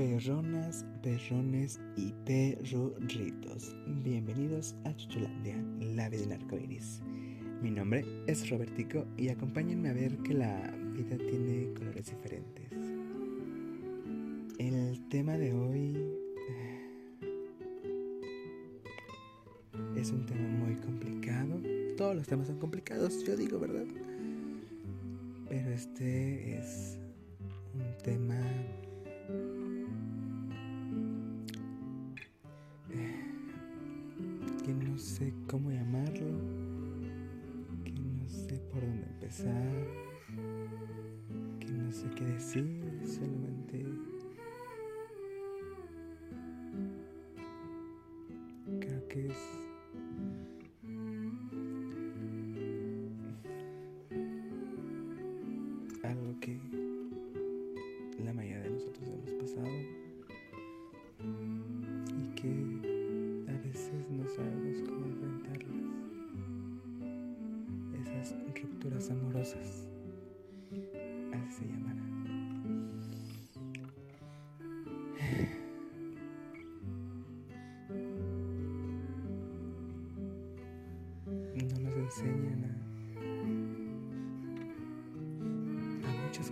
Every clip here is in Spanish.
Perronas, perrones y perrorritos. Bienvenidos a Chuchulandia, la vida en arcoiris. Mi nombre es Robertico y acompáñenme a ver que la vida tiene colores diferentes. El tema de hoy es un tema muy complicado. Todos los temas son complicados, yo digo, ¿verdad? Pero este es un tema que no sé qué decir, solamente creo que es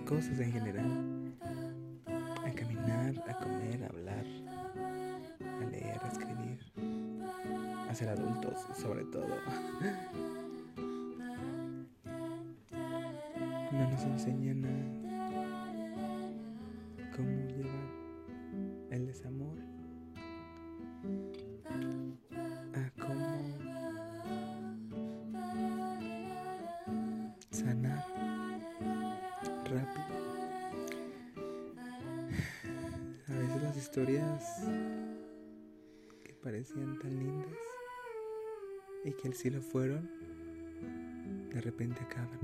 cosas en general. A caminar, a comer, a hablar, a leer, a escribir, a ser adultos sobre todo. No nos enseñan a historias que parecían tan lindas y que sí lo fueron, de repente acaban.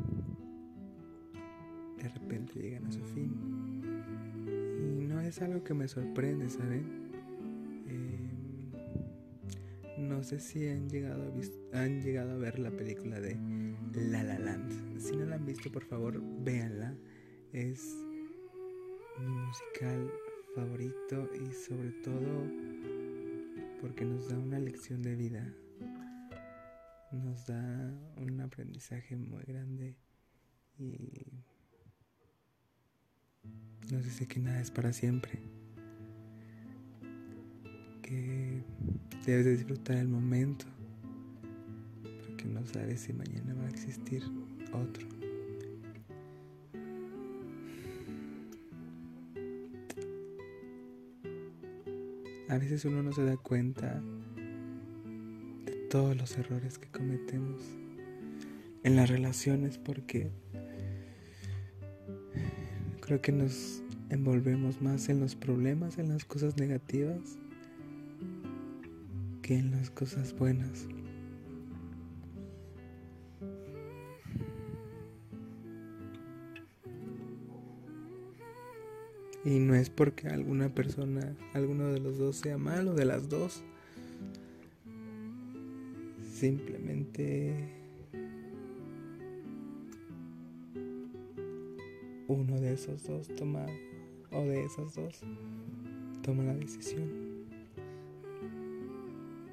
De repente llegan a su fin. Y no es algo que me sorprende, ¿saben? Eh, no sé si han llegado, a han llegado a ver la película de La La Land. Si no la han visto, por favor, véanla. Es mi musical favorito y sobre todo porque nos da una lección de vida. Nos da un aprendizaje muy grande y nos dice que nada es para siempre. Que debes de disfrutar el momento porque no sabes si mañana va a existir otro. A veces uno no se da cuenta de todos los errores que cometemos en las relaciones porque creo que nos envolvemos más en los problemas, en las cosas negativas, que en las cosas buenas. Y no es porque alguna persona, alguno de los dos sea malo, de las dos. Simplemente uno de esos dos toma, o de esas dos, toma la decisión.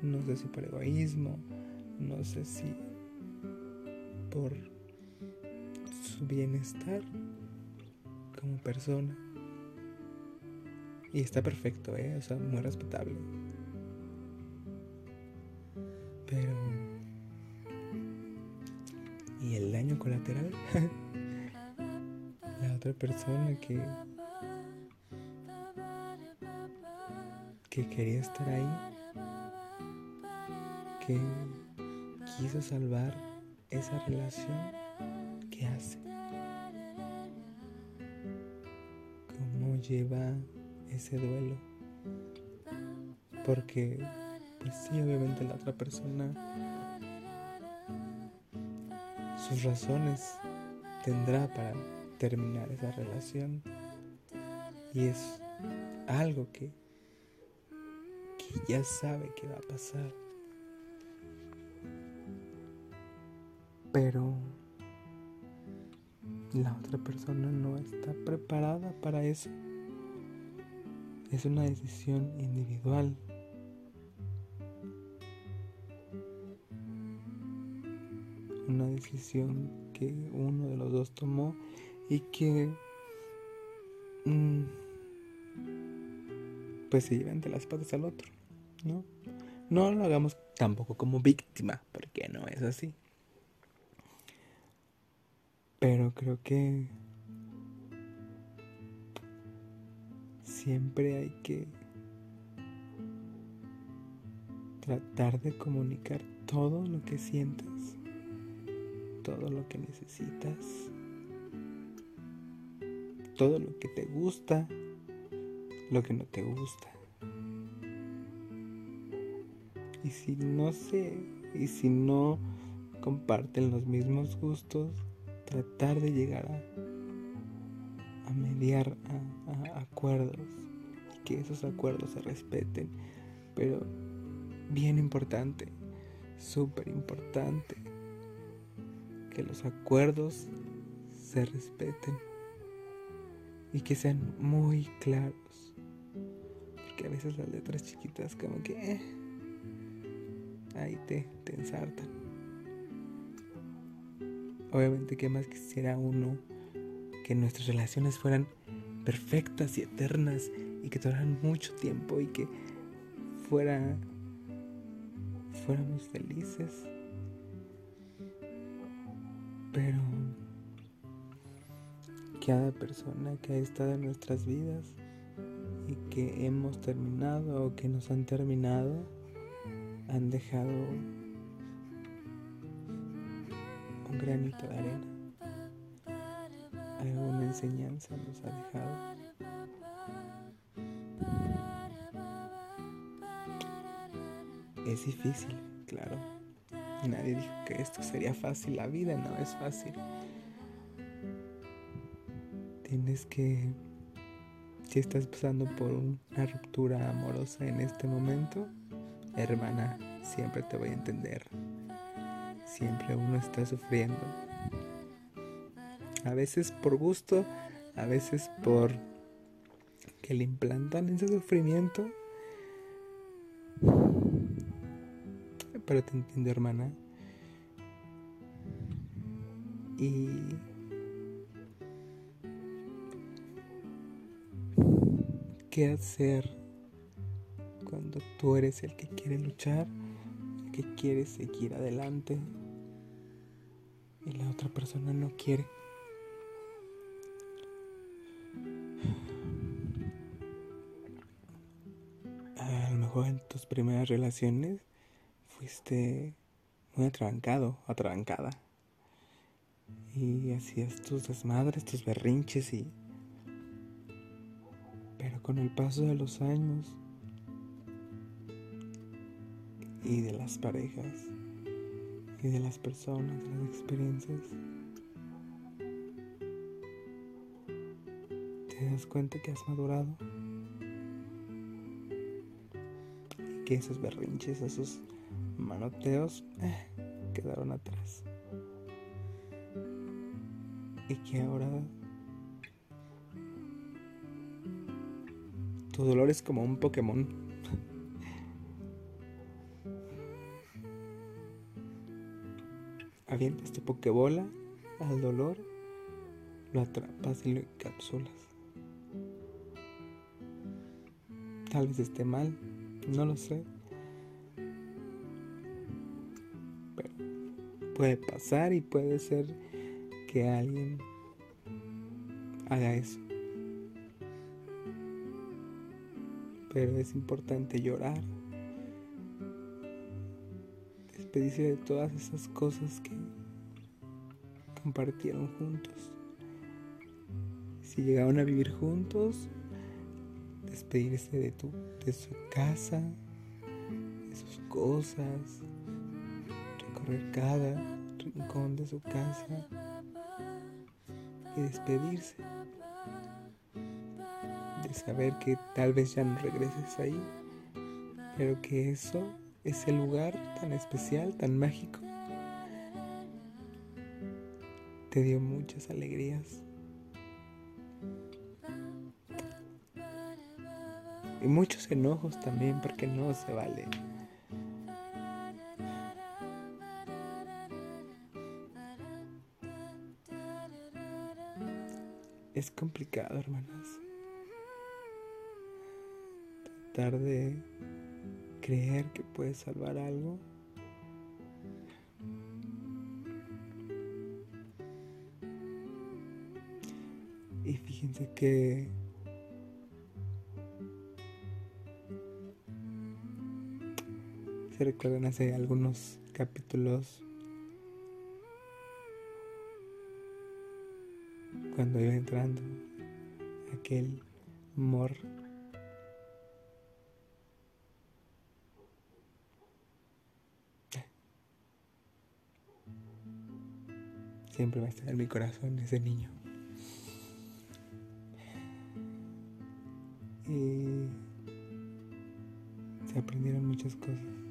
No sé si por egoísmo, no sé si por su bienestar como persona. Y está perfecto, ¿eh? O sea, muy respetable. Pero... ¿Y el daño colateral? La otra persona que... Que quería estar ahí. Que quiso salvar esa relación. ¿Qué hace? ¿Cómo lleva ese duelo. Porque, pues sí, obviamente la otra persona, sus razones tendrá para terminar esa relación. Y es algo que, que ya sabe que va a pasar. Pero la otra persona no está preparada para eso. Es una decisión individual. Una decisión que uno de los dos tomó y que mm, pues se lleva entre las patas al otro, ¿no? No lo hagamos tampoco como víctima, porque no es así. Pero creo que siempre hay que tratar de comunicar todo lo que sientes, todo lo que necesitas, todo lo que te gusta, lo que no te gusta. Y si no sé, y si no comparten los mismos gustos, tratar de llegar a, a mediar a que esos acuerdos se respeten. Pero bien importante, súper importante, que los acuerdos se respeten y que sean muy claros. Porque a veces las letras chiquitas como que... Eh, ahí te, te ensartan. Obviamente, ¿qué más quisiera uno? Que nuestras relaciones fueran perfectas y eternas y que duraran mucho tiempo y que fuera fuéramos felices. Pero cada persona que ha estado en nuestras vidas y que hemos terminado o que nos han terminado han dejado un granito de arena. Enseñanza nos ha dejado. Es difícil, claro. Nadie dijo que esto sería fácil. La vida no es fácil. Tienes que, si estás pasando por una ruptura amorosa en este momento, hermana, siempre te voy a entender. Siempre uno está sufriendo. A veces por gusto, a veces por que le implantan ese sufrimiento. Pero te entiendo, hermana. Y qué hacer cuando tú eres el que quiere luchar, el que quiere seguir adelante y la otra persona no quiere. Primeras relaciones fuiste muy atrabancado, atrabancada. Y hacías tus desmadres, tus berrinches y... Pero con el paso de los años y de las parejas y de las personas, de las experiencias, te das cuenta que has madurado que esos berrinches, esos manoteos eh, quedaron atrás y que ahora tu dolor es como un Pokémon avientas tu pokebola al dolor, lo atrapas y lo encapsulas. Tal vez esté mal, no lo sé. Pero puede pasar y puede ser que alguien haga eso. Pero es importante llorar despedirse de todas esas cosas que compartieron juntos. Si llegaron a vivir juntos, despedirse de, tu, de su casa, de sus cosas, recorrer cada rincón de su casa y despedirse. De saber que tal vez ya no regreses ahí, pero que eso ese lugar tan especial, tan mágico, te dio muchas alegrías. Y muchos enojos también porque no se vale. Es complicado, hermanas. Tratar de creer que puedes salvar algo. Y fíjense que se recuerdan hace algunos capítulos. Cuando iba entrando aquel amor siempre va a estar en mi corazón ese niño. Y se aprendieron muchas cosas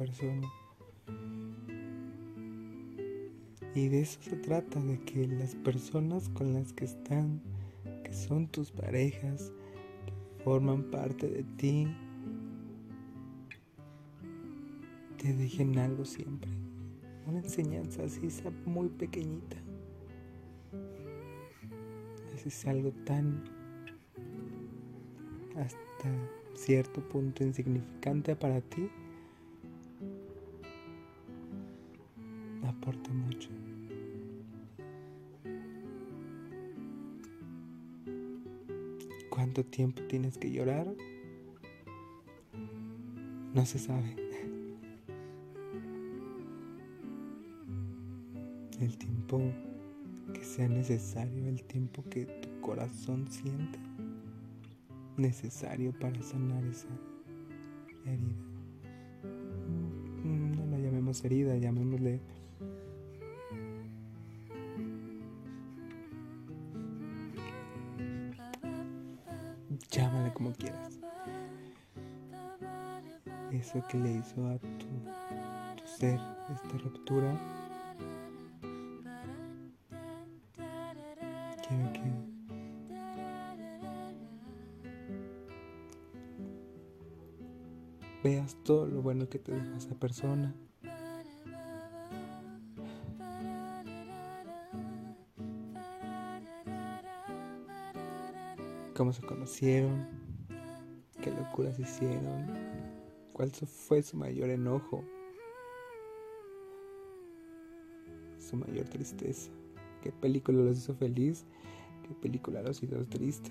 persona. Y de eso se trata, de que las personas con las que están, que son tus parejas, que forman parte de ti, te dejen algo siempre. Una enseñanza así, esa muy pequeñita. Es algo tan hasta cierto punto insignificante para ti, aporta mucho. ¿Cuánto tiempo tienes que llorar? No se sabe. El tiempo que sea necesario, el tiempo que tu corazón sienta necesario para sanar esa herida. No la llamemos herida, llamémosle Eso que le hizo a tu, tu ser, esta ruptura, quiero que veas todo lo bueno que te deja esa persona. Cómo se conocieron, qué locuras hicieron, cuál fue su mayor enojo, su mayor tristeza, qué película los hizo feliz, qué película los hizo triste.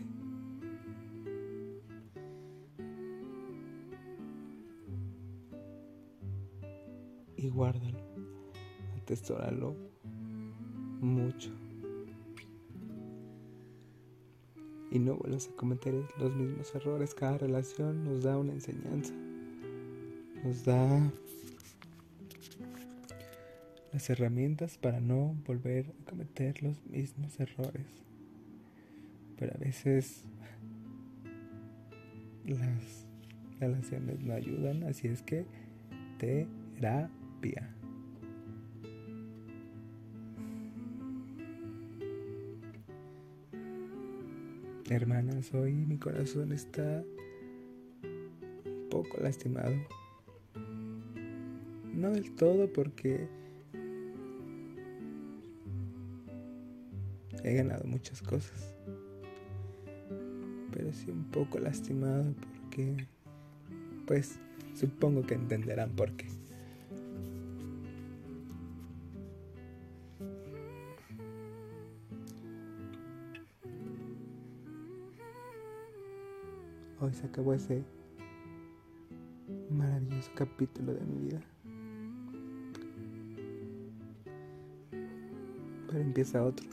y guárdalo, atesóralo mucho. Y no vuelvas a cometer los mismos errores. Cada relación nos da una enseñanza. Nos da las herramientas para no volver a cometer los mismos errores. Pero a veces las relaciones no ayudan, así es que terapia. Hermanas, hoy mi corazón está un poco lastimado. No del todo porque he ganado muchas cosas. Pero sí un poco lastimado porque, pues, supongo que entenderán por qué. Hoy se acabó ese maravilloso capítulo de mi vida. Empieza otro.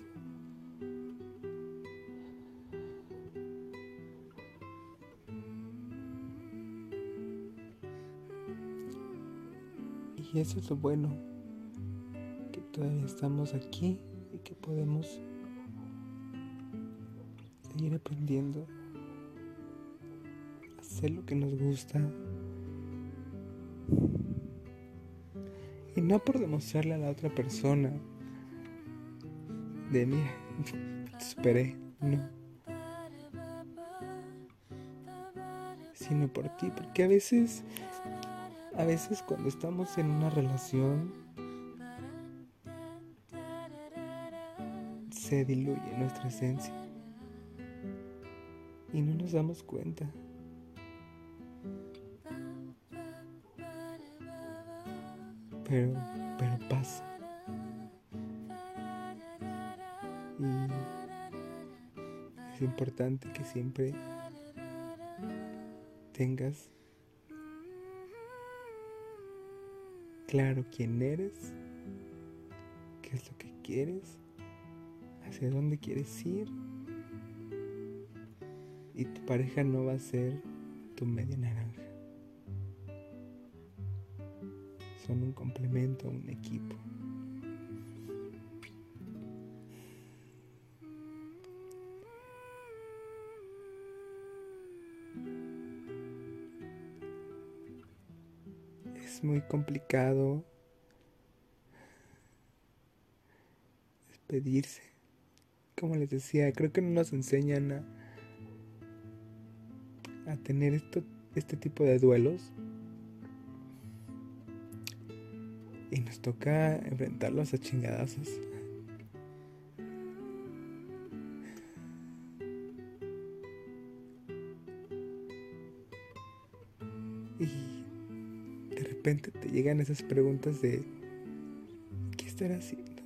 Y eso es lo bueno, que todavía estamos aquí y que podemos seguir aprendiendo hacer lo que nos gusta. Y no por demostrarle a la otra persona de mira, superé, no. Sino por ti, porque a veces, a veces cuando estamos en una relación, se diluye nuestra esencia y no nos damos cuenta. Pero, pero pasa. Es importante que siempre tengas claro quién eres, qué es lo que quieres, hacia dónde quieres ir. Y tu pareja no va a ser tu media naranja. Son un complemento, un equipo. Muy complicado despedirse. Como les decía, creo que no nos enseñan a, a tener esto, este tipo de duelos. Y nos toca enfrentarlos a chingadazos. Repente te llegan esas preguntas de ¿qué estará haciendo?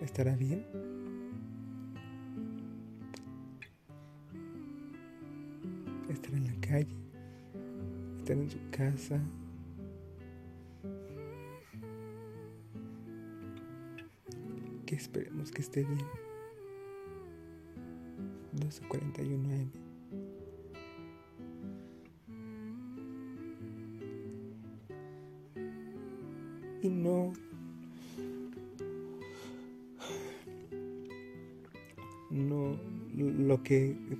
¿Estará bien? ¿Estará en la calle? ¿Estará en su casa? Que esperemos que esté bien. 12.41 AM.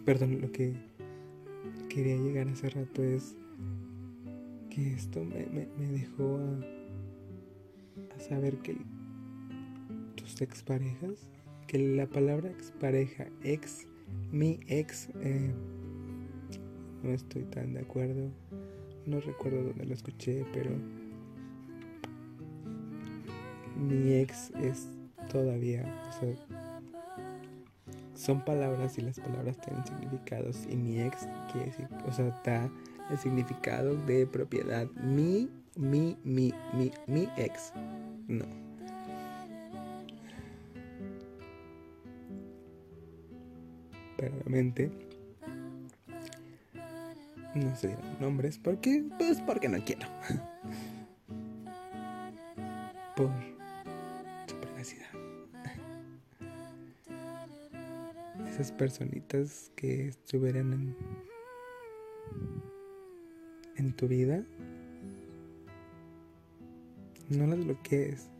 Perdón, lo que quería llegar hace rato es que esto me, dejó a, a saber que tus exparejas, que la palabra expareja, ex, mi ex, eh, no estoy tan de acuerdo. No recuerdo dónde lo escuché, pero mi ex es todavía, son palabras y las palabras tienen significados y mi ex quiere decir, o sea, da el significado de propiedad. Mi, mi, mi, mi, mi ex. No. Pero obviamente no se dirán nombres porque, pues porque no quiero. Por Personitas que estuvieran en, en tu vida, no las bloquees.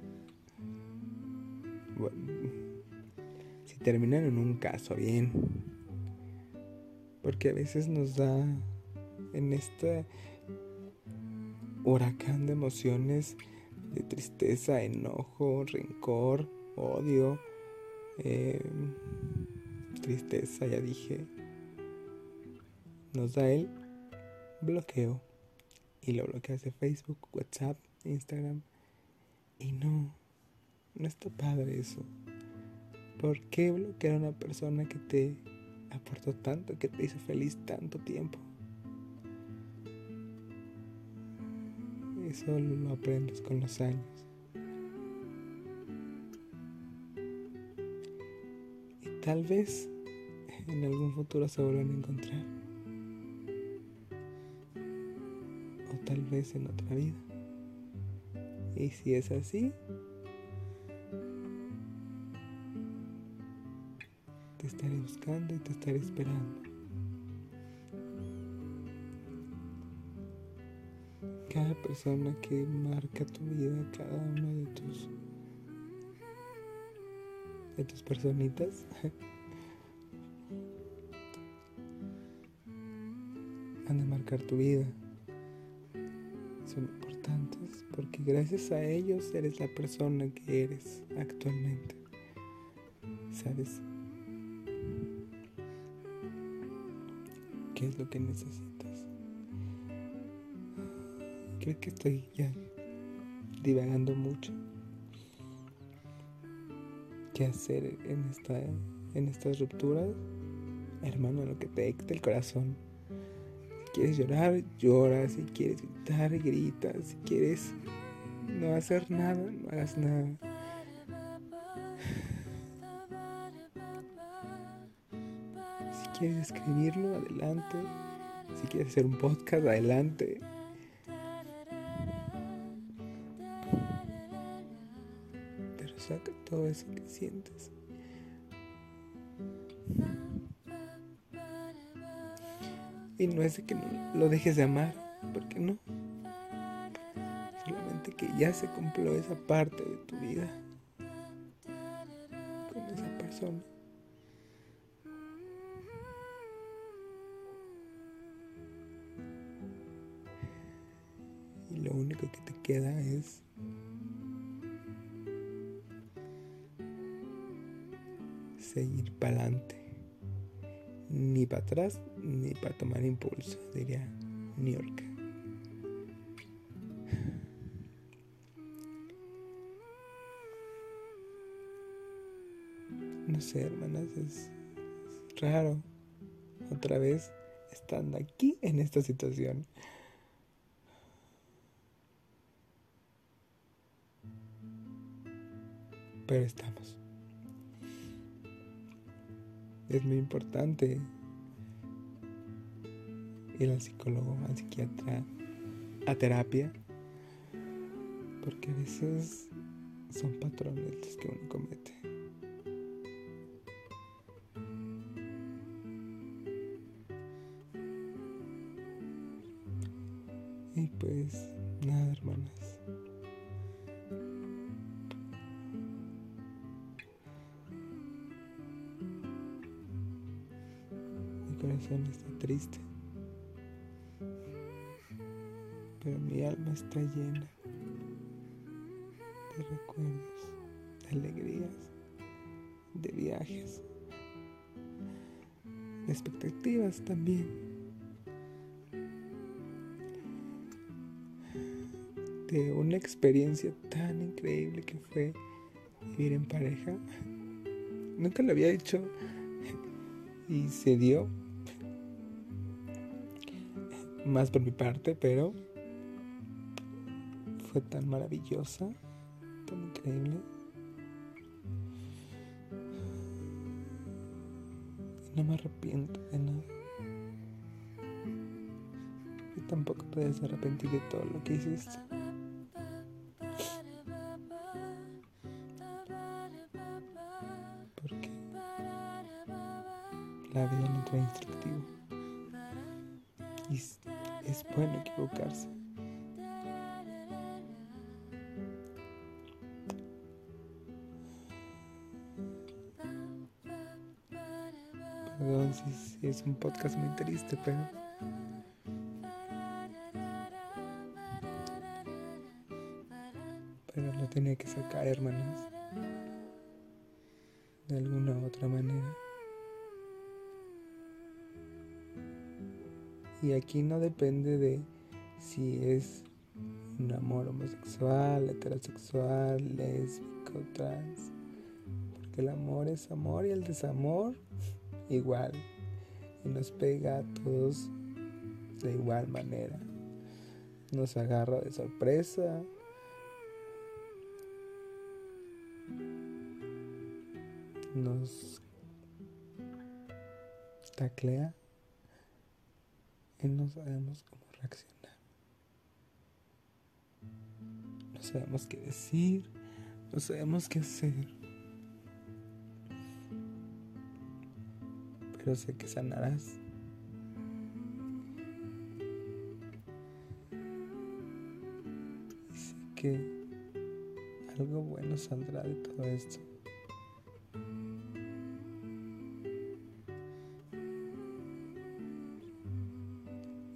Si terminan en un caso, bien. Porque a veces nos da en este huracán de emociones de tristeza, enojo, rencor, odio, eh, tristeza, ya dije, nos da el bloqueo. Y lo bloqueas de Facebook, WhatsApp, Instagram. Y no, no está padre eso. ¿Por qué bloquear a una persona que te aportó tanto, que te hizo feliz tanto tiempo? Eso lo aprendes con los años. Y tal vez en algún futuro se vuelvan a encontrar. O tal vez en otra vida. Y si es así, te estaré buscando y te estaré esperando. Cada persona que marca tu vida, cada uno de tus de tus personitas tu vida. Son importantes. porque gracias a ellos eres la persona que eres actualmente. ¿Sabes? ¿Qué es lo que necesitas? Creo que estoy ya divagando mucho. ¿Qué hacer en esta en estas rupturas? Hermano, lo que te dicta el corazón. Quieres llorar, llora. Si quieres gritar, grita. Si quieres no hacer nada, no hagas nada. Si quieres escribirlo, adelante. Si quieres hacer un podcast, adelante. Pero saca todo eso que sientes. Y no es de que no lo dejes de amar, porque no. Solamente que ya se cumplió esa parte de tu vida con esa persona. Y lo único que te queda es seguir para adelante. Ni para atrás ni para tomar impulso, diría New York. No sé, hermanas, es raro otra vez estando aquí en esta situación. Pero estamos. Es muy importante ir al psicólogo, al psiquiatra, a terapia, porque a veces son patrones los que uno comete. De recuerdos, de alegrías, de viajes, de expectativas también. De una experiencia tan increíble que fue vivir en pareja. Nunca lo había hecho y se dio más por mi parte, pero fue tan maravillosa, increíble. No me arrepiento de nada. Y tampoco puedes arrepentir de todo lo que hiciste. Un podcast muy triste, pero... Pero lo tenía que sacar, hermanos. De alguna u otra manera. Y aquí no depende de si es un amor homosexual, heterosexual, lésbico, trans. Porque el amor es amor y el desamor igual. Y nos pega a todos de igual manera. Nos agarra de sorpresa. Nos taclea y no sabemos cómo reaccionar. No sabemos qué decir, no sabemos qué hacer. Pero sé que sanarás. Sé que algo bueno saldrá de todo esto.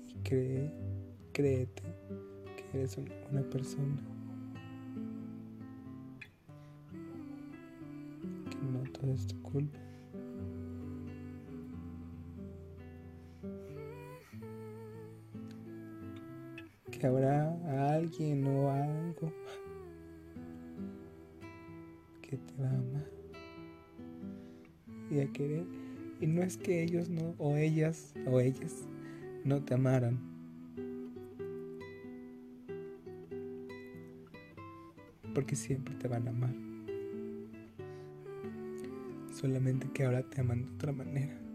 Y cree, créete que eres una persona que no todo es tu culpa. Que habrá alguien o algo que te va a amar y a querer. Y no es que ellos no, o ellas, o ellas, no te amaran. Porque siempre te van a amar. Solamente que ahora te aman de otra manera.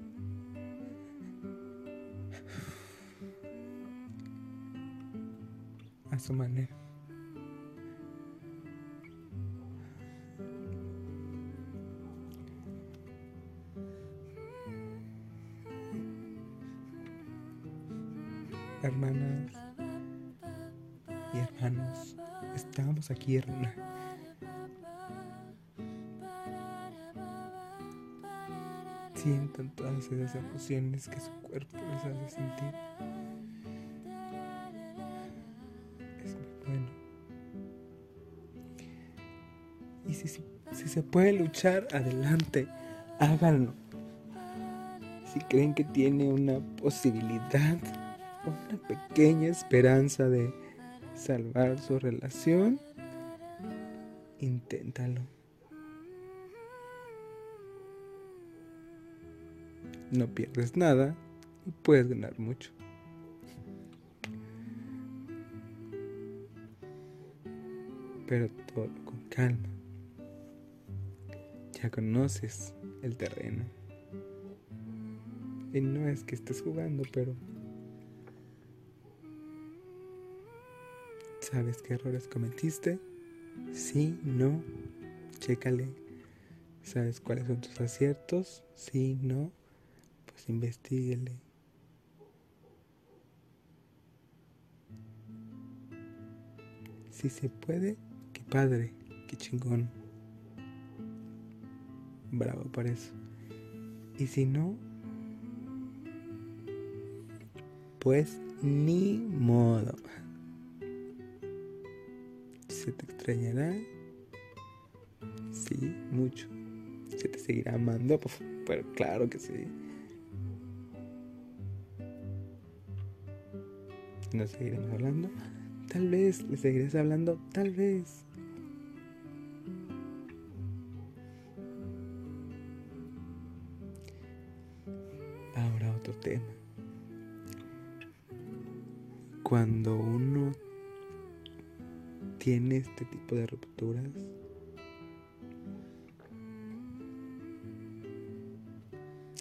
Hermanas y hermanos, estamos aquí, hermana. Sientan todas esas emociones que su cuerpo les hace sentir. Si se puede luchar, adelante, háganlo. Si creen que tiene una posibilidad una pequeña esperanza de salvar su relación, inténtalo. No pierdes nada y puedes ganar mucho. Pero todo con calma. Ya conoces el terreno. Y no es que estés jugando, pero ¿Sabes qué errores cometiste? Sí, no, chécale. ¿Sabes cuáles son tus aciertos? Sí, no, pues investiguele. Si se puede, qué padre, qué chingón. Bravo por eso. Y si no, pues ni modo se te extrañará. Sí, mucho. Se te seguirá amando, pero claro que sí. Nos seguiremos hablando. Tal vez le seguirás hablando, tal vez. Tipo de rupturas.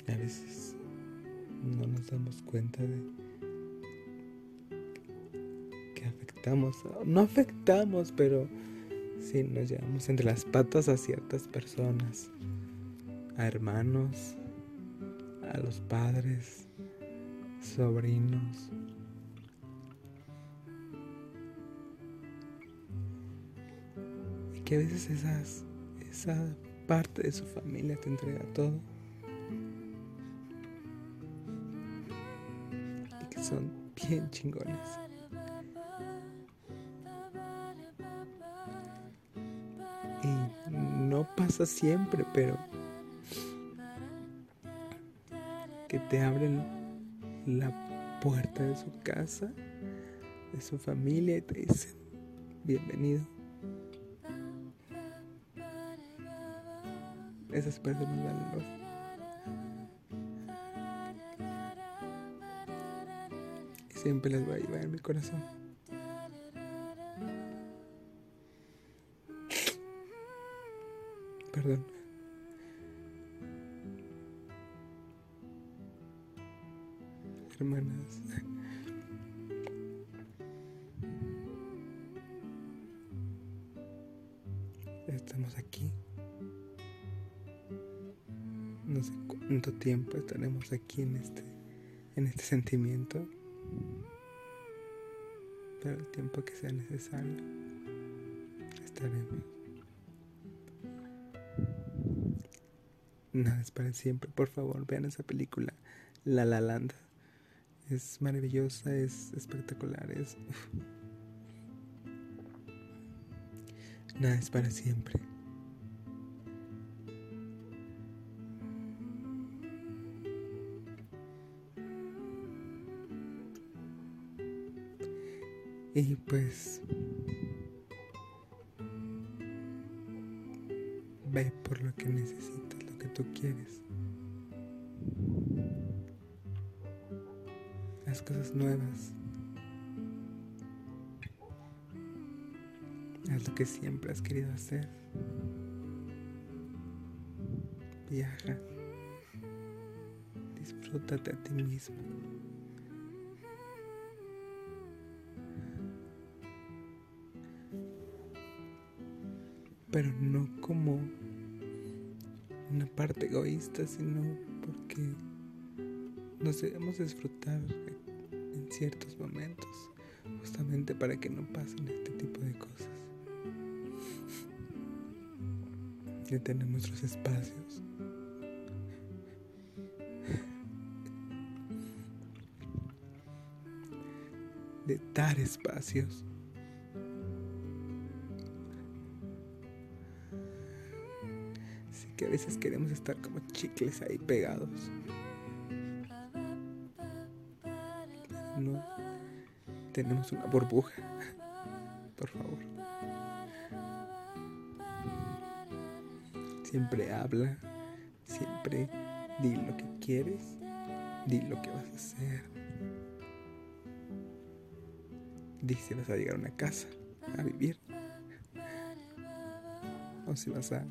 A veces no nos damos cuenta de que afectamos, no afectamos, pero sí nos llevamos entre las patas a ciertas personas, a hermanos, a los padres, sobrinos, a veces esas, esa parte de su familia te entrega todo. Y que son bien chingones. Y no pasa siempre, pero que te abren la puerta de su casa, de su familia y te dicen, bienvenido. Esas personas valen Y siempre les voy a llevar en mi corazón. Perdón. Hermanas. Tiempo estaremos aquí en este, en este sentimiento, pero el tiempo que sea necesario estaremos. Nada es para siempre, por favor, vean esa película, La La Land. Es maravillosa, es espectacular, es Nada es para siempre. Y pues ve por lo que necesitas, lo que tú quieres. Haz cosas nuevas. Haz lo que siempre has querido hacer. Viaja. Disfrútate a ti mismo. Pero no como una parte egoísta, sino porque nos debemos disfrutar en ciertos momentos, justamente para que no pasen este tipo de cosas. De tener nuestros espacios. De dar espacios. A veces queremos estar como chicles ahí pegados. No tenemos una burbuja, por favor. Siempre habla, siempre di lo que quieres, di lo que vas a hacer. Di si vas a llegar a una casa a vivir o si vas a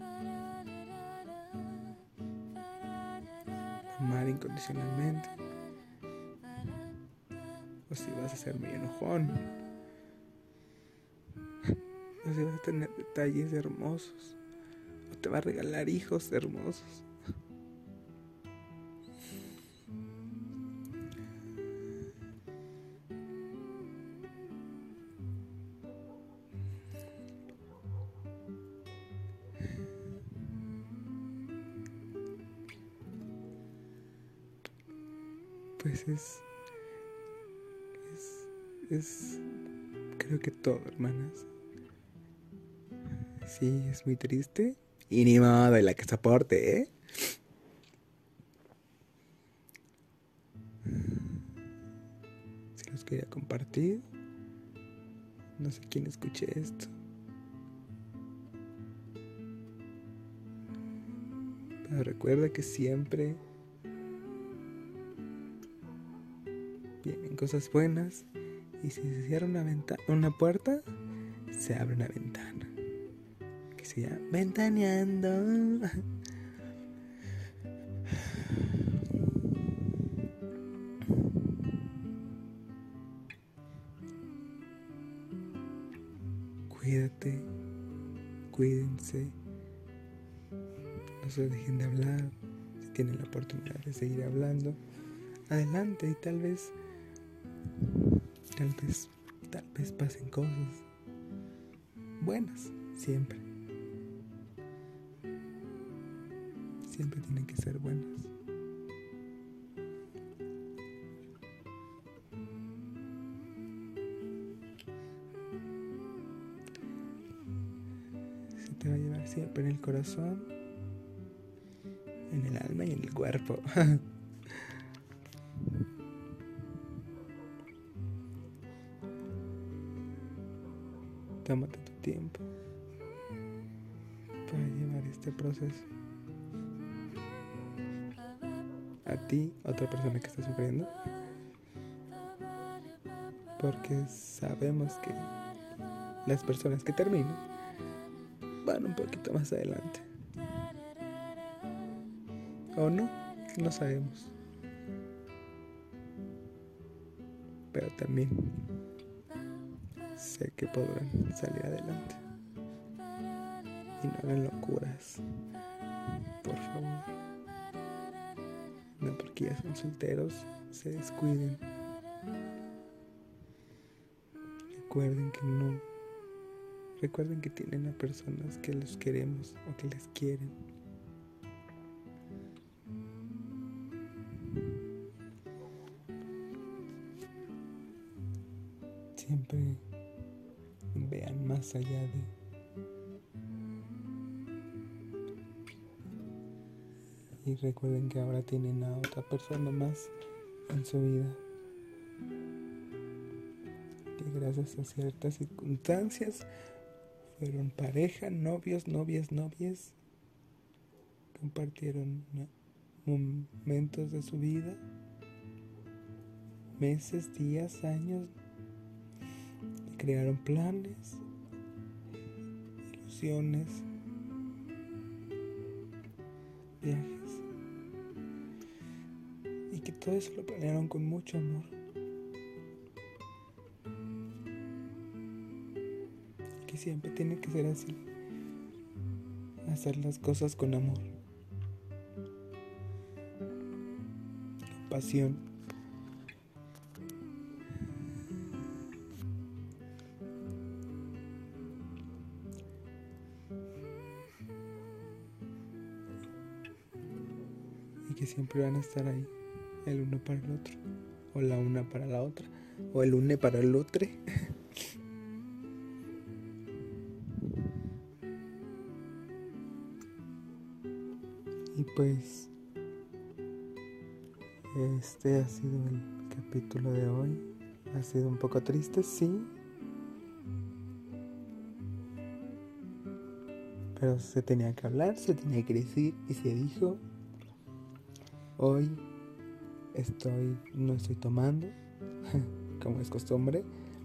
incondicionalmente. O si vas a ser muy enojón. O si vas a tener detalles hermosos. O te va a regalar hijos hermosos. Todo, hermanas. Sí, es muy triste. Y ni modo, y la que soporte, ¿eh? Si los quería compartir. No sé quién escuche esto. Pero recuerda que siempre vienen cosas buenas y si se cierra una, ventana, una puerta, se abre una ventana. Que se llama Ventaneando. Cuídate, cuídense, no se dejen de hablar, si tienen la oportunidad de seguir hablando, adelante y tal vez Tal vez, tal vez pasen cosas buenas, siempre. Siempre tienen que ser buenas. Se te va a llevar siempre en el corazón, en el alma y en el cuerpo. Tómate tu tiempo para llevar este proceso. A ti, otra persona que está sufriendo. Porque sabemos que las personas que terminan van un poquito más adelante. O no, no sabemos. Pero también que podrán salir adelante. Y no hagan locuras, por favor. No porque ya son solteros, se descuiden. Recuerden que no. Recuerden que tienen a personas que los queremos o que les quieren. Y recuerden que ahora tienen a otra persona más en su vida. Que gracias a ciertas circunstancias fueron pareja, novios, novias, novias. Compartieron momentos de su vida, meses, días, años. Crearon planes, ilusiones, viajes todo eso lo planearon con mucho amor. Que siempre tiene que ser así. Hacer las cosas con amor. Con pasión. Y que siempre van a estar ahí el uno para el otro, o la una para la otra, o el une para el otro. y pues este ha sido el capítulo de hoy. Ha sido un poco triste, sí. Pero se tenía que hablar, se tenía que decir y se dijo. Hoy estoy, no estoy tomando, como es costumbre,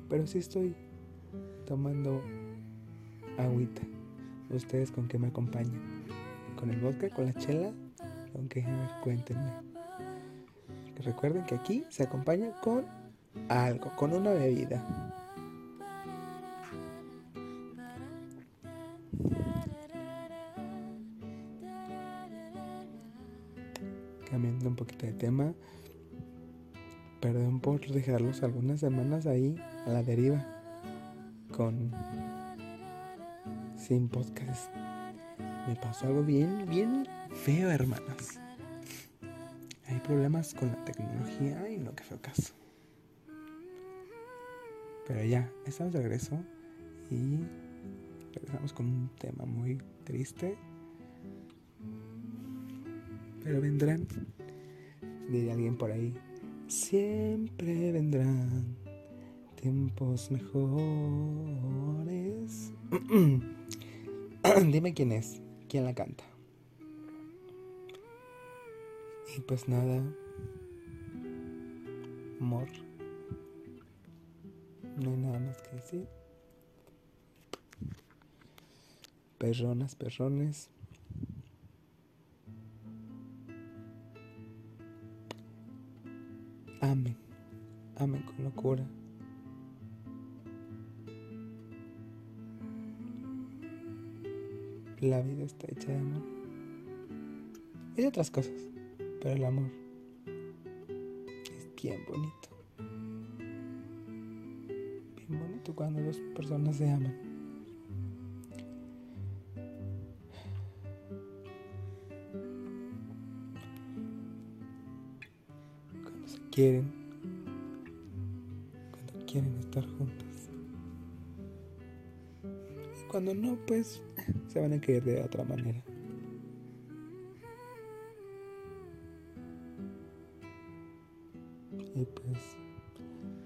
pero sí estoy tomando agüita. ¿Ustedes con qué me acompañan? ¿Con el vodka? ¿Con la chela? ¿Con cuéntenme. Recuerden que aquí se acompaña con algo, con una bebida. Tema. Perdón por dejarlos algunas semanas ahí a la deriva con sin podcast. Me pasó algo bien, bien feo, hermanas. Hay problemas con la tecnología y no que feo caso. Pero ya, estamos de regreso y regresamos con un tema muy triste pero vendrán, diría alguien por ahí, siempre vendrán tiempos mejores. Dime quién es, quién la canta. Y pues nada, amor, no hay nada más que decir. Perronas, perrones. Locura. La vida está hecha de amor. Y de otras cosas. Pero el amor es bien bonito. Bien bonito cuando dos personas se aman. cuando quieren estar juntos. Y cuando no, pues se van a querer de otra manera. Y pues,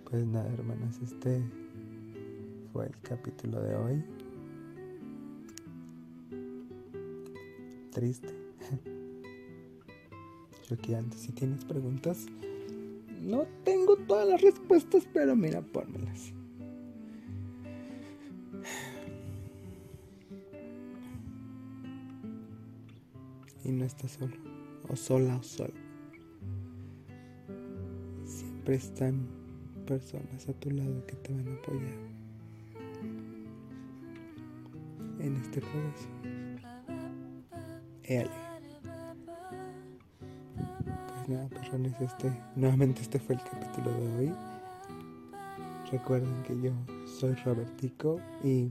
pues nada, hermanas, este fue el capítulo de hoy. Triste. Yo que antes, si tienes preguntas, no tengo todas las respuestas, pero mira, pónmelas. Y no estás solo, o sola o solo. Siempre están personas a tu lado que te van a apoyar en este proceso. Éale nada, perrones, este, nuevamente este fue el capítulo de hoy. Recuerden que yo soy Robertico y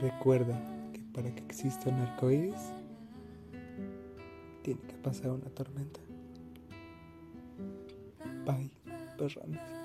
recuerda que para que exista un arco iris tiene que pasar una tormenta. Bye, perrones.